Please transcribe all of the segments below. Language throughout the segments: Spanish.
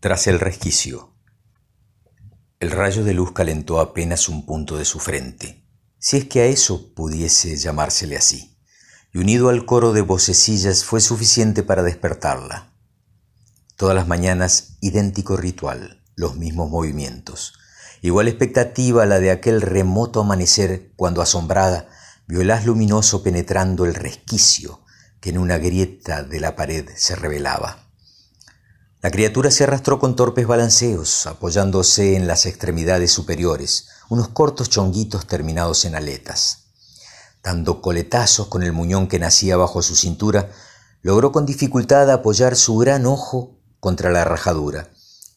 Tras el resquicio. El rayo de luz calentó apenas un punto de su frente, si es que a eso pudiese llamársele así, y unido al coro de vocecillas fue suficiente para despertarla. Todas las mañanas idéntico ritual, los mismos movimientos, igual expectativa la de aquel remoto amanecer cuando asombrada vio el haz luminoso penetrando el resquicio que en una grieta de la pared se revelaba. La criatura se arrastró con torpes balanceos, apoyándose en las extremidades superiores, unos cortos chonguitos terminados en aletas. Dando coletazos con el muñón que nacía bajo su cintura, logró con dificultad apoyar su gran ojo contra la rajadura,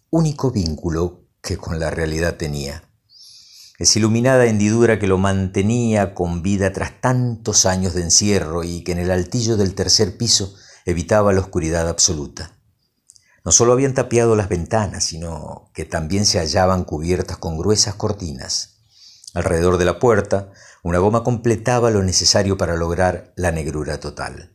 único vínculo que con la realidad tenía. Esa iluminada hendidura que lo mantenía con vida tras tantos años de encierro y que en el altillo del tercer piso evitaba la oscuridad absoluta. No solo habían tapiado las ventanas, sino que también se hallaban cubiertas con gruesas cortinas. Alrededor de la puerta, una goma completaba lo necesario para lograr la negrura total.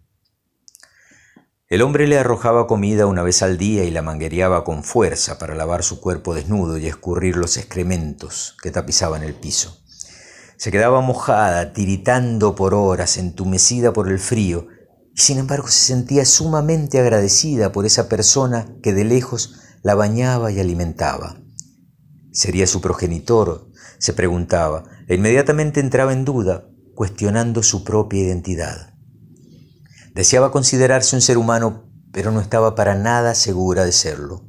El hombre le arrojaba comida una vez al día y la manguereaba con fuerza para lavar su cuerpo desnudo y escurrir los excrementos que tapizaban el piso. Se quedaba mojada, tiritando por horas, entumecida por el frío, y sin embargo se sentía sumamente agradecida por esa persona que de lejos la bañaba y alimentaba. ¿Sería su progenitor? se preguntaba, e inmediatamente entraba en duda, cuestionando su propia identidad. Deseaba considerarse un ser humano, pero no estaba para nada segura de serlo.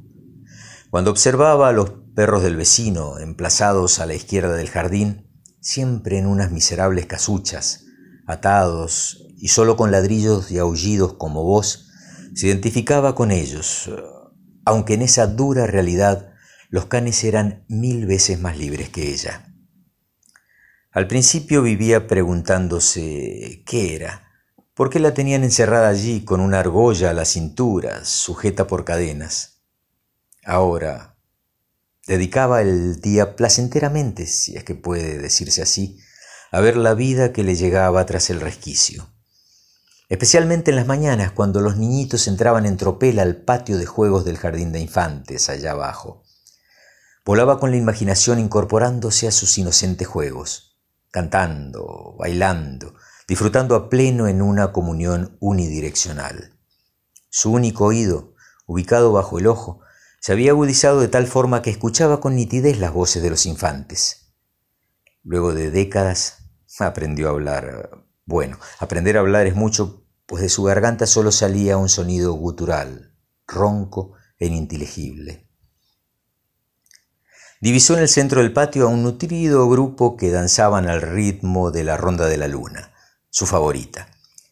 Cuando observaba a los perros del vecino, emplazados a la izquierda del jardín, siempre en unas miserables casuchas, atados y solo con ladrillos y aullidos como voz, se identificaba con ellos, aunque en esa dura realidad los canes eran mil veces más libres que ella. Al principio vivía preguntándose qué era, por qué la tenían encerrada allí con una argolla a la cintura, sujeta por cadenas. Ahora, dedicaba el día placenteramente, si es que puede decirse así, a ver la vida que le llegaba tras el resquicio especialmente en las mañanas cuando los niñitos entraban en tropel al patio de juegos del jardín de infantes allá abajo. Volaba con la imaginación incorporándose a sus inocentes juegos, cantando, bailando, disfrutando a pleno en una comunión unidireccional. Su único oído, ubicado bajo el ojo, se había agudizado de tal forma que escuchaba con nitidez las voces de los infantes. Luego de décadas aprendió a hablar. Bueno, aprender a hablar es mucho pues de su garganta solo salía un sonido gutural, ronco e ininteligible. Divisó en el centro del patio a un nutrido grupo que danzaban al ritmo de la ronda de la luna, su favorita.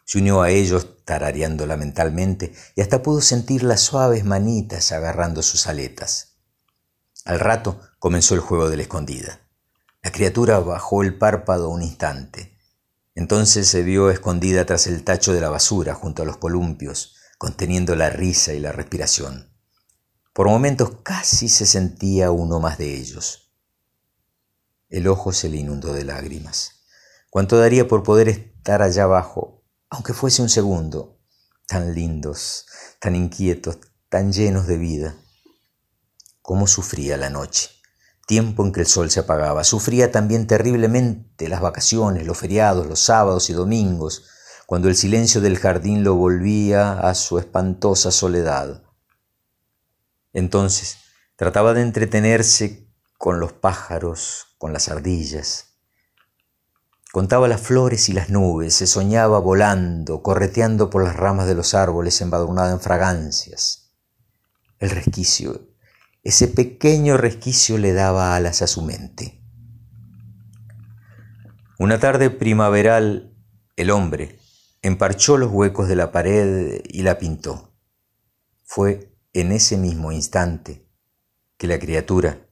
Se unió a ellos tarareándola mentalmente y hasta pudo sentir las suaves manitas agarrando sus aletas. Al rato comenzó el juego de la escondida. La criatura bajó el párpado un instante, entonces se vio escondida tras el tacho de la basura junto a los columpios, conteniendo la risa y la respiración. Por momentos casi se sentía uno más de ellos. El ojo se le inundó de lágrimas. ¿Cuánto daría por poder estar allá abajo, aunque fuese un segundo? Tan lindos, tan inquietos, tan llenos de vida. ¿Cómo sufría la noche? Tiempo en que el sol se apagaba. Sufría también terriblemente las vacaciones, los feriados, los sábados y domingos, cuando el silencio del jardín lo volvía a su espantosa soledad. Entonces trataba de entretenerse con los pájaros, con las ardillas. Contaba las flores y las nubes, se soñaba volando, correteando por las ramas de los árboles embadurnada en fragancias. El resquicio ese pequeño resquicio le daba alas a su mente. Una tarde primaveral, el hombre emparchó los huecos de la pared y la pintó. Fue en ese mismo instante que la criatura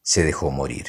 se dejó morir.